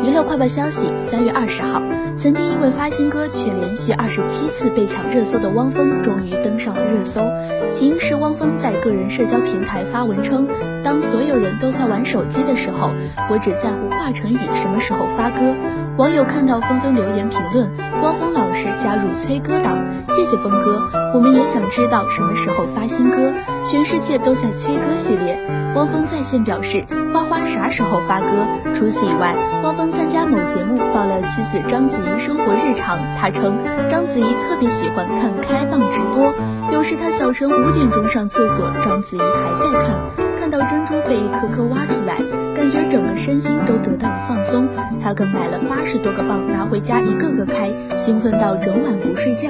娱乐快报消息：三月二十号，曾经因为发新歌却连续二十七次被抢热搜的汪峰，终于登上了热搜。起因是汪峰在个人社交平台发文称：“当所有人都在玩手机的时候，我只在乎华晨宇什么时候发歌。”网友看到纷纷留言评论：“汪峰老师加入催歌党，谢谢峰哥，我们也想知道什么时候发新歌。全世界都在催歌系列。”汪峰在线表示：“花花啥时候发歌？”除此以外，汪峰参加某节目爆料妻子章子怡生活日常。他称章子怡特别喜欢看开蚌直播，有时他早晨五点钟上厕所，章子怡还在看，看到珍珠被一颗颗挖出来，感觉整个身心都得到了放松。他更买了八十多个蚌拿回家，一个个开，兴奋到整晚不睡觉。